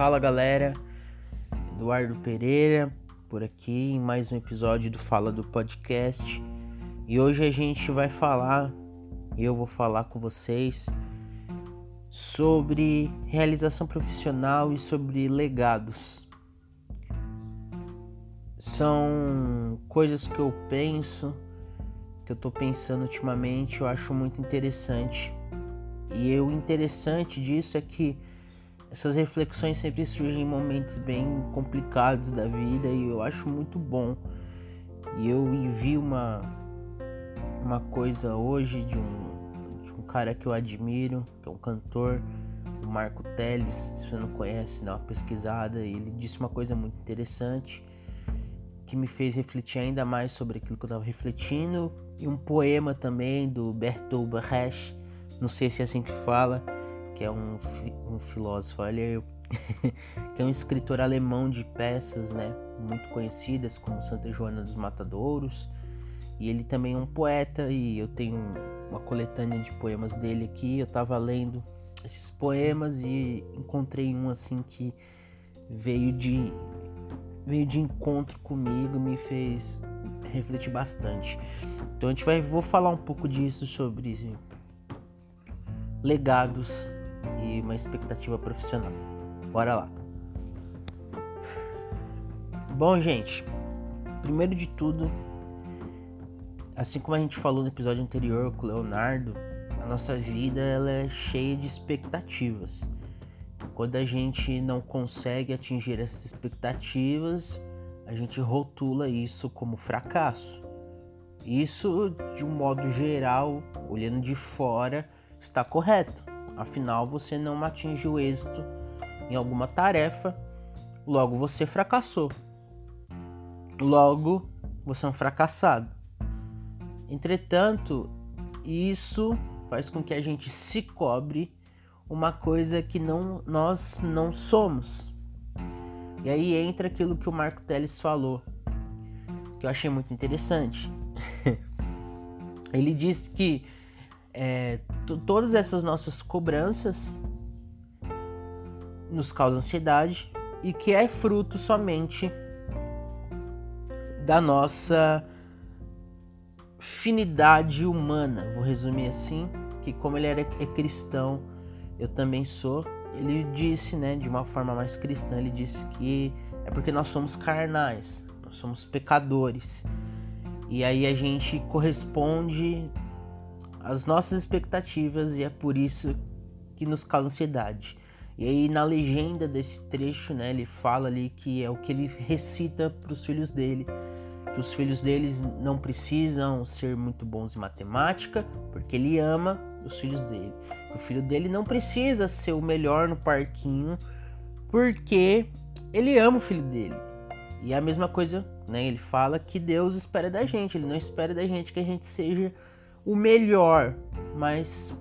Fala galera, Eduardo Pereira por aqui em mais um episódio do Fala do Podcast e hoje a gente vai falar, eu vou falar com vocês sobre realização profissional e sobre legados. São coisas que eu penso, que eu tô pensando ultimamente, eu acho muito interessante. E o interessante disso é que essas reflexões sempre surgem em momentos bem complicados da vida e eu acho muito bom. E eu vi uma, uma coisa hoje de um, de um cara que eu admiro, que é um cantor, o Marco Teles. Se você não conhece, dá uma pesquisada. Ele disse uma coisa muito interessante que me fez refletir ainda mais sobre aquilo que eu estava refletindo. E um poema também do Bertolt Brecht, não sei se é assim que fala que é um, um filósofo, olha eu, que é um escritor alemão de peças, né, muito conhecidas como Santa Joana dos Matadouros, e ele também é um poeta e eu tenho uma coletânea de poemas dele aqui, eu estava lendo esses poemas e encontrei um assim que veio de veio de encontro comigo, me fez refletir bastante. Então a gente vai vou falar um pouco disso sobre legados e uma expectativa profissional. Bora lá. Bom, gente, primeiro de tudo, assim como a gente falou no episódio anterior com o Leonardo, a nossa vida ela é cheia de expectativas. Quando a gente não consegue atingir essas expectativas, a gente rotula isso como fracasso. Isso, de um modo geral, olhando de fora, está correto. Afinal, você não atingiu êxito em alguma tarefa, logo você fracassou. Logo, você é um fracassado. Entretanto, isso faz com que a gente se cobre uma coisa que não nós não somos. E aí entra aquilo que o Marco Teles falou, que eu achei muito interessante. Ele disse que é, todas essas nossas cobranças nos causam ansiedade e que é fruto somente da nossa finidade humana. Vou resumir assim, que como ele era é cristão, eu também sou. Ele disse, né, de uma forma mais cristã, ele disse que é porque nós somos carnais, nós somos pecadores. E aí a gente corresponde as nossas expectativas e é por isso que nos causa ansiedade. E aí na legenda desse trecho, né, ele fala ali que é o que ele recita para os filhos dele, que os filhos deles não precisam ser muito bons em matemática, porque ele ama os filhos dele. O filho dele não precisa ser o melhor no parquinho, porque ele ama o filho dele. E é a mesma coisa, né? Ele fala que Deus espera da gente, ele não espera da gente que a gente seja o melhor, mas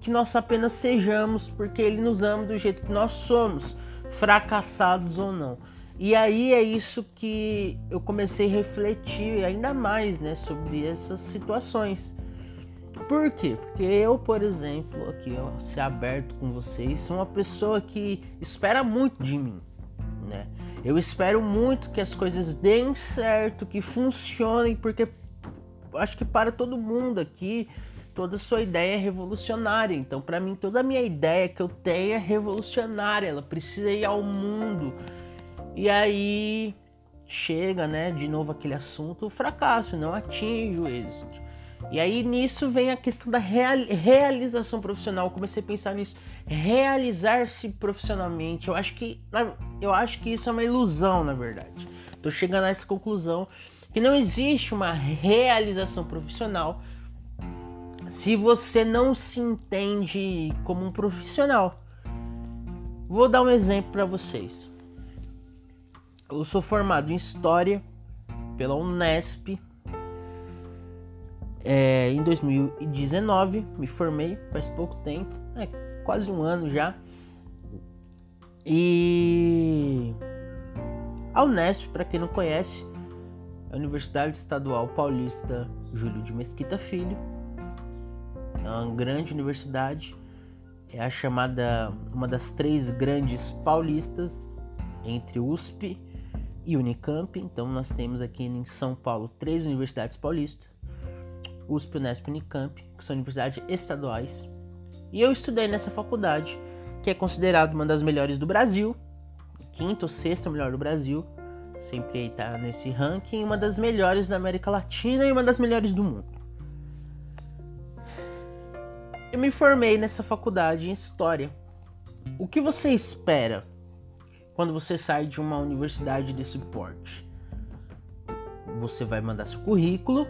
que nós apenas sejamos porque Ele nos ama do jeito que nós somos, fracassados ou não. E aí é isso que eu comecei a refletir ainda mais, né, sobre essas situações. Por quê? Porque eu, por exemplo, aqui ó, ser aberto com vocês, sou uma pessoa que espera muito de mim, né? Eu espero muito que as coisas deem certo, que funcionem, porque acho que para todo mundo aqui, toda sua ideia é revolucionária. Então, para mim, toda a minha ideia que eu tenho é revolucionária. Ela precisa ir ao mundo. E aí chega, né, de novo aquele assunto, o fracasso, não atinge o êxito. E aí nisso vem a questão da real, realização profissional. Eu comecei a pensar nisso, realizar-se profissionalmente. Eu acho que eu acho que isso é uma ilusão, na verdade. Tô chegando a essa conclusão que não existe uma realização profissional se você não se entende como um profissional. Vou dar um exemplo para vocês. Eu sou formado em História pela Unesp. É, em 2019 me formei, faz pouco tempo, é, quase um ano já. E a Unesp, para quem não conhece, a Universidade Estadual Paulista Júlio de Mesquita Filho. É uma grande universidade. é a chamada uma das três grandes paulistas entre USP e Unicamp. Então nós temos aqui em São Paulo três universidades paulistas: USP, Unesp e Unicamp, que são universidades estaduais. E eu estudei nessa faculdade, que é considerada uma das melhores do Brasil, quinta ou sexta melhor do Brasil, sempre aí tá nesse ranking, uma das melhores da América Latina e uma das melhores do mundo. Eu me formei nessa faculdade em História. O que você espera quando você sai de uma universidade desse porte? Você vai mandar seu currículo.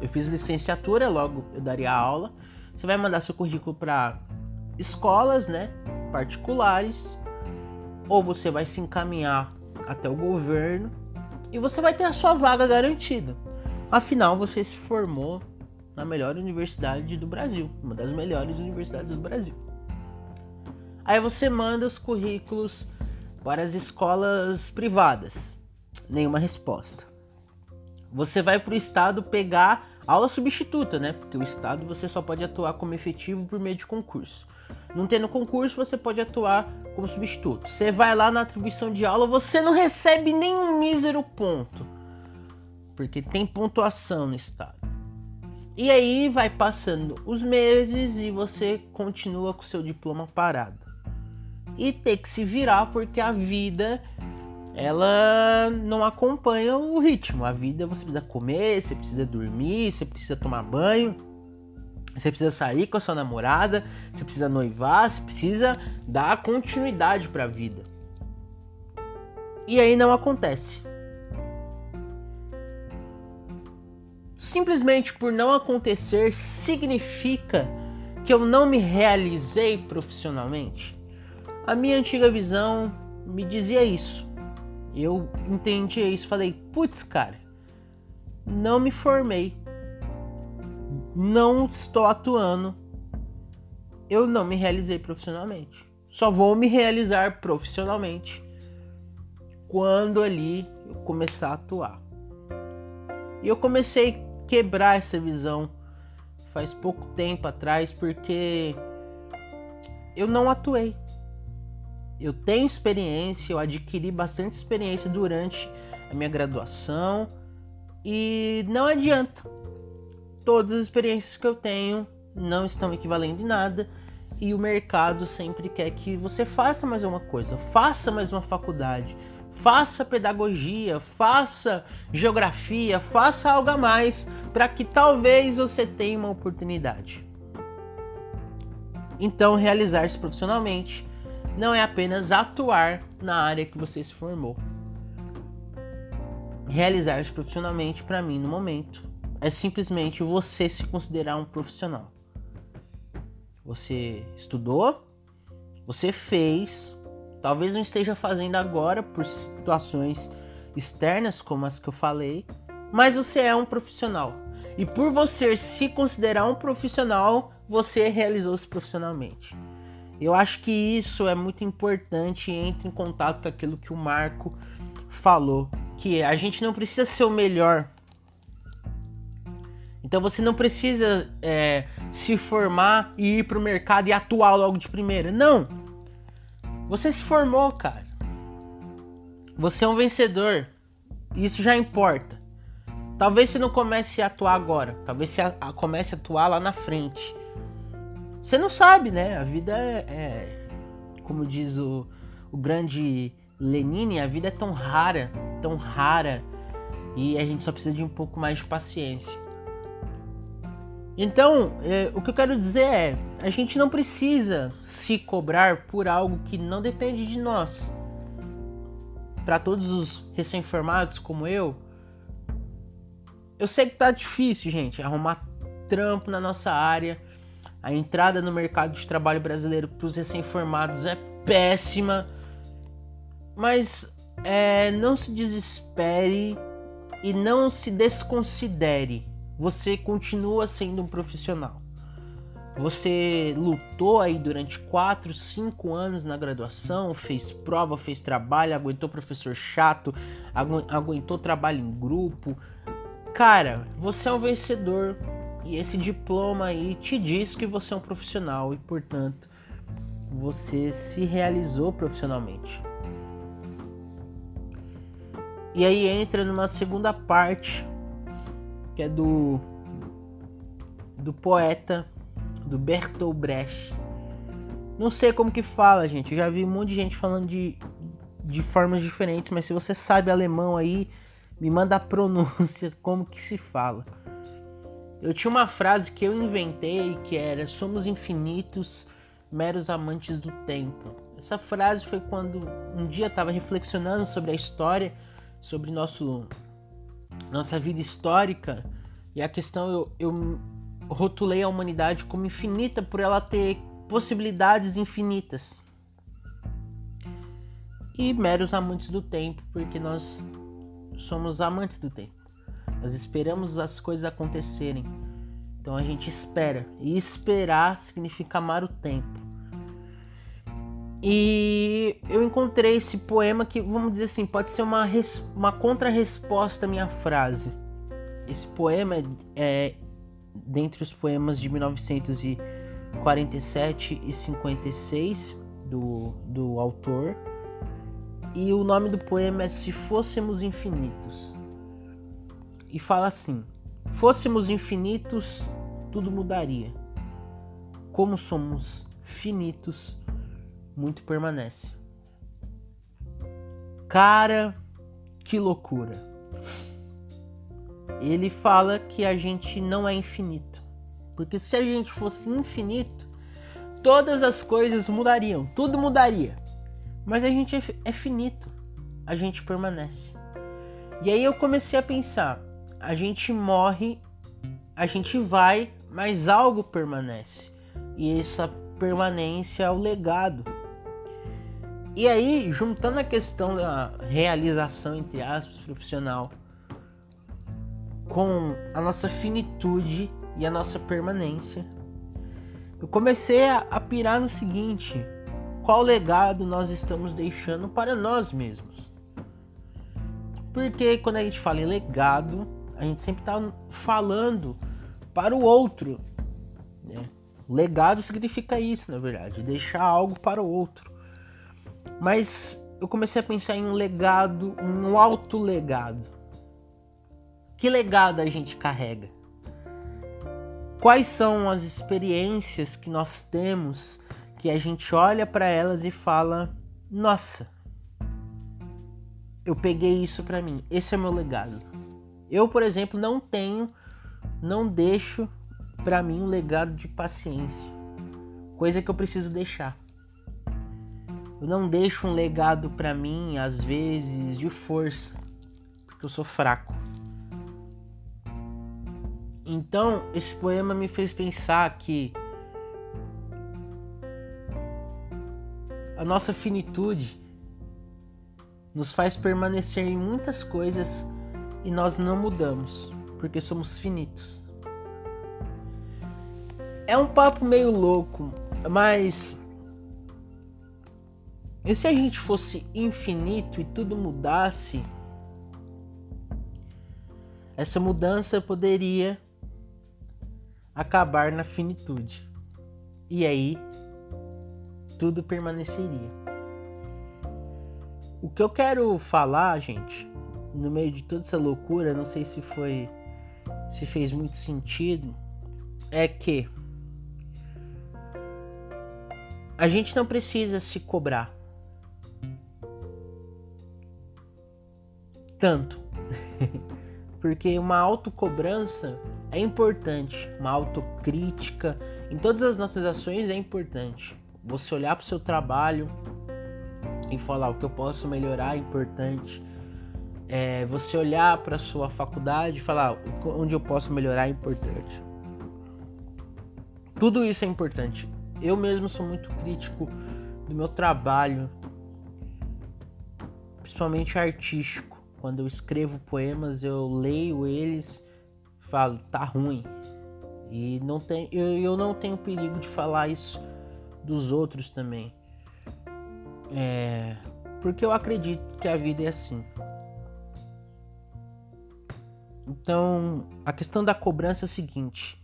Eu fiz licenciatura, logo eu daria aula. Você vai mandar seu currículo para escolas, né, particulares, ou você vai se encaminhar até o governo e você vai ter a sua vaga garantida. Afinal, você se formou na melhor universidade do Brasil, uma das melhores universidades do Brasil. Aí você manda os currículos para as escolas privadas. Nenhuma resposta. Você vai para o estado pegar aula substituta, né? Porque o estado você só pode atuar como efetivo por meio de concurso. Não tendo concurso, você pode atuar como substituto. Você vai lá na atribuição de aula, você não recebe nenhum mísero ponto. Porque tem pontuação no estado. E aí vai passando os meses e você continua com seu diploma parado. E tem que se virar porque a vida ela não acompanha o ritmo. A vida você precisa comer, você precisa dormir, você precisa tomar banho, você precisa sair com a sua namorada, você precisa noivar, você precisa dar continuidade para a vida. E aí não acontece. simplesmente por não acontecer significa que eu não me realizei profissionalmente? A minha antiga visão me dizia isso. Eu entendia isso, falei, putz, cara, não me formei, não estou atuando, eu não me realizei profissionalmente. Só vou me realizar profissionalmente quando ali eu começar a atuar. E eu comecei quebrar essa visão faz pouco tempo atrás, porque eu não atuei. Eu tenho experiência, eu adquiri bastante experiência durante a minha graduação e não adianta. Todas as experiências que eu tenho não estão equivalendo em nada e o mercado sempre quer que você faça mais uma coisa, faça mais uma faculdade, faça pedagogia, faça geografia, faça algo a mais para que talvez você tenha uma oportunidade. Então, realizar-se profissionalmente não é apenas atuar na área que você se formou. Realizar-se profissionalmente, para mim, no momento, é simplesmente você se considerar um profissional. Você estudou, você fez, Talvez não esteja fazendo agora por situações externas como as que eu falei, mas você é um profissional. E por você se considerar um profissional, você realizou-se profissionalmente. Eu acho que isso é muito importante e entra em contato com aquilo que o Marco falou, que a gente não precisa ser o melhor. Então você não precisa é, se formar e ir para o mercado e atuar logo de primeira. Não. Você se formou, cara. Você é um vencedor. Isso já importa. Talvez você não comece a atuar agora. Talvez você a, a comece a atuar lá na frente. Você não sabe, né? A vida é, é como diz o, o grande Lenine, a vida é tão rara, tão rara, e a gente só precisa de um pouco mais de paciência. Então, é, o que eu quero dizer é: a gente não precisa se cobrar por algo que não depende de nós. Para todos os recém-formados como eu, eu sei que tá difícil, gente, arrumar trampo na nossa área. A entrada no mercado de trabalho brasileiro para os recém-formados é péssima. Mas é, não se desespere e não se desconsidere você continua sendo um profissional. Você lutou aí durante 4, 5 anos na graduação, fez prova, fez trabalho, aguentou professor chato, agu aguentou trabalho em grupo. Cara, você é um vencedor e esse diploma aí te diz que você é um profissional e, portanto, você se realizou profissionalmente. E aí entra numa segunda parte, que é do do poeta do Bertolt Brecht. Não sei como que fala, gente. Eu já vi um monte de gente falando de, de formas diferentes, mas se você sabe alemão aí, me manda a pronúncia, como que se fala. Eu tinha uma frase que eu inventei que era: Somos infinitos, meros amantes do tempo. Essa frase foi quando um dia estava reflexionando sobre a história, sobre nosso, nossa vida histórica, e a questão eu, eu rotulei a humanidade como infinita por ela ter possibilidades infinitas. E meros amantes do tempo, porque nós somos amantes do tempo. Nós esperamos as coisas acontecerem. Então a gente espera. E esperar significa amar o tempo. E eu encontrei esse poema que, vamos dizer assim, pode ser uma, uma contra-resposta à minha frase. Esse poema é, é dentre os poemas de 1947 e 56 do, do autor. E o nome do poema é Se Fôssemos Infinitos. E fala assim: Fôssemos infinitos, tudo mudaria. Como somos finitos, muito permanece. Cara, que loucura! ele fala que a gente não é infinito. Porque se a gente fosse infinito, todas as coisas mudariam, tudo mudaria. Mas a gente é finito, a gente permanece. E aí eu comecei a pensar: a gente morre, a gente vai, mas algo permanece. E essa permanência é o legado. E aí, juntando a questão da realização, entre aspas, profissional com a nossa finitude e a nossa permanência. Eu comecei a, a pirar no seguinte: qual legado nós estamos deixando para nós mesmos? Porque quando a gente fala em legado, a gente sempre está falando para o outro. Né? Legado significa isso, na verdade, deixar algo para o outro. Mas eu comecei a pensar em um legado, um alto legado. Que legado a gente carrega? Quais são as experiências que nós temos que a gente olha para elas e fala: "Nossa, eu peguei isso para mim. Esse é meu legado". Eu, por exemplo, não tenho, não deixo para mim um legado de paciência. Coisa que eu preciso deixar. Eu não deixo um legado para mim, às vezes, de força, porque eu sou fraco. Então, esse poema me fez pensar que a nossa finitude nos faz permanecer em muitas coisas e nós não mudamos, porque somos finitos. É um papo meio louco, mas e se a gente fosse infinito e tudo mudasse? Essa mudança poderia acabar na finitude. E aí tudo permaneceria. O que eu quero falar, gente, no meio de toda essa loucura, não sei se foi se fez muito sentido, é que a gente não precisa se cobrar tanto. Porque uma autocobrança é importante, uma autocrítica em todas as nossas ações é importante. Você olhar para o seu trabalho e falar o que eu posso melhorar é importante. É, você olhar para a sua faculdade e falar onde eu posso melhorar é importante. Tudo isso é importante. Eu mesmo sou muito crítico do meu trabalho, principalmente artístico. Quando eu escrevo poemas, eu leio eles falo, tá ruim. E não tem, eu, eu não tenho perigo de falar isso dos outros também. É, porque eu acredito que a vida é assim. Então, a questão da cobrança é o seguinte: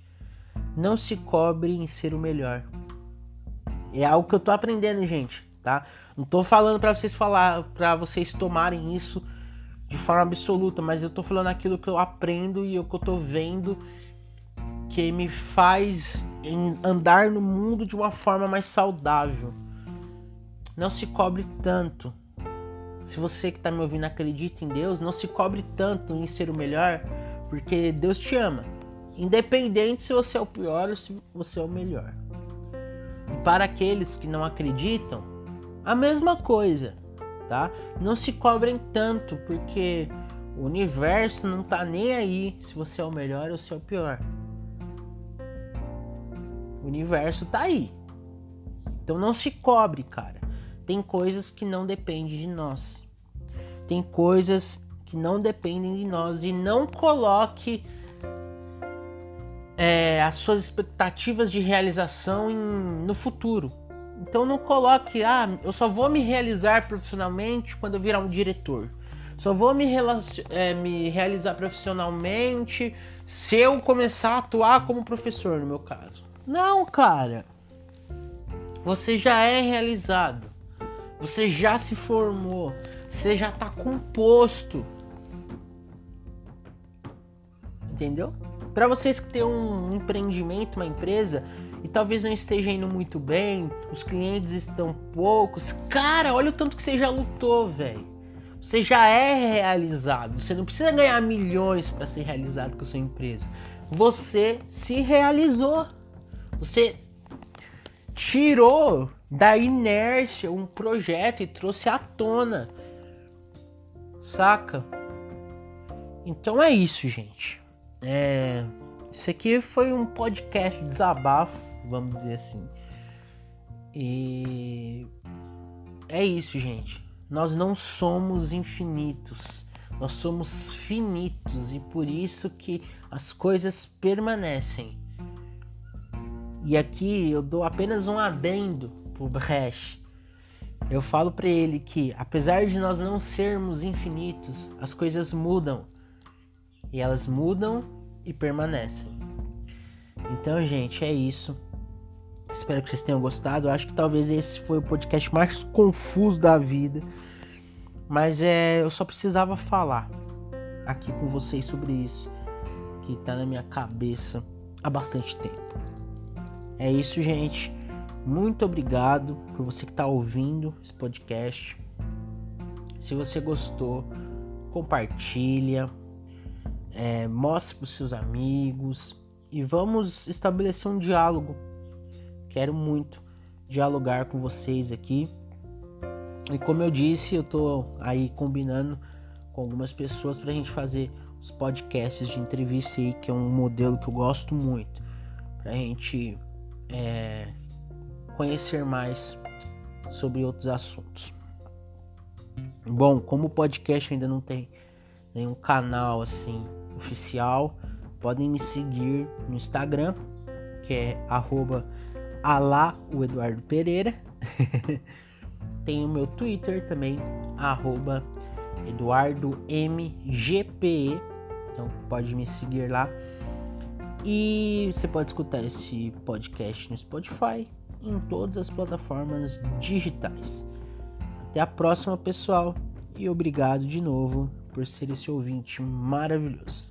não se cobre em ser o melhor. É algo que eu tô aprendendo, gente, tá? Não tô falando para vocês falar, para vocês tomarem isso de forma absoluta, mas eu tô falando aquilo que eu aprendo e o que eu tô vendo que me faz andar no mundo de uma forma mais saudável. Não se cobre tanto. Se você que está me ouvindo acredita em Deus, não se cobre tanto em ser o melhor, porque Deus te ama. Independente se você é o pior ou se você é o melhor. E para aqueles que não acreditam, a mesma coisa, tá? Não se cobrem tanto, porque o universo não tá nem aí se você é o melhor ou se é o pior. O universo tá aí. Então não se cobre, cara. Tem coisas que não dependem de nós. Tem coisas que não dependem de nós. E não coloque é, as suas expectativas de realização em, no futuro. Então não coloque, ah, eu só vou me realizar profissionalmente quando eu virar um diretor. Só vou me, é, me realizar profissionalmente se eu começar a atuar como professor, no meu caso. Não, cara. Você já é realizado. Você já se formou. Você já está composto. Entendeu? Para vocês que têm um empreendimento, uma empresa e talvez não esteja indo muito bem, os clientes estão poucos, cara, olha o tanto que você já lutou, velho. Você já é realizado. Você não precisa ganhar milhões para ser realizado com a sua empresa. Você se realizou. Você tirou da inércia um projeto e trouxe à tona. Saca? Então é isso, gente. É, isso aqui foi um podcast desabafo, vamos dizer assim. E é isso, gente. Nós não somos infinitos. Nós somos finitos e por isso que as coisas permanecem. E aqui eu dou apenas um adendo pro Brecht. Eu falo para ele que, apesar de nós não sermos infinitos, as coisas mudam. E elas mudam e permanecem. Então, gente, é isso. Espero que vocês tenham gostado. Eu acho que talvez esse foi o podcast mais confuso da vida. Mas é, eu só precisava falar aqui com vocês sobre isso que tá na minha cabeça há bastante tempo. É isso, gente. Muito obrigado por você que está ouvindo esse podcast. Se você gostou, compartilha, é, mostre para os seus amigos e vamos estabelecer um diálogo. Quero muito dialogar com vocês aqui. E como eu disse, eu tô aí combinando com algumas pessoas para a gente fazer os podcasts de entrevista aí, que é um modelo que eu gosto muito. Pra gente é, conhecer mais sobre outros assuntos. Bom, como o podcast ainda não tem nenhum canal assim oficial, podem me seguir no Instagram, que é arroba alá o Eduardo Pereira. tem o meu Twitter também, arroba EduardoMGPE. Então pode me seguir lá. E você pode escutar esse podcast no Spotify, em todas as plataformas digitais. Até a próxima, pessoal, e obrigado de novo por ser esse ouvinte maravilhoso.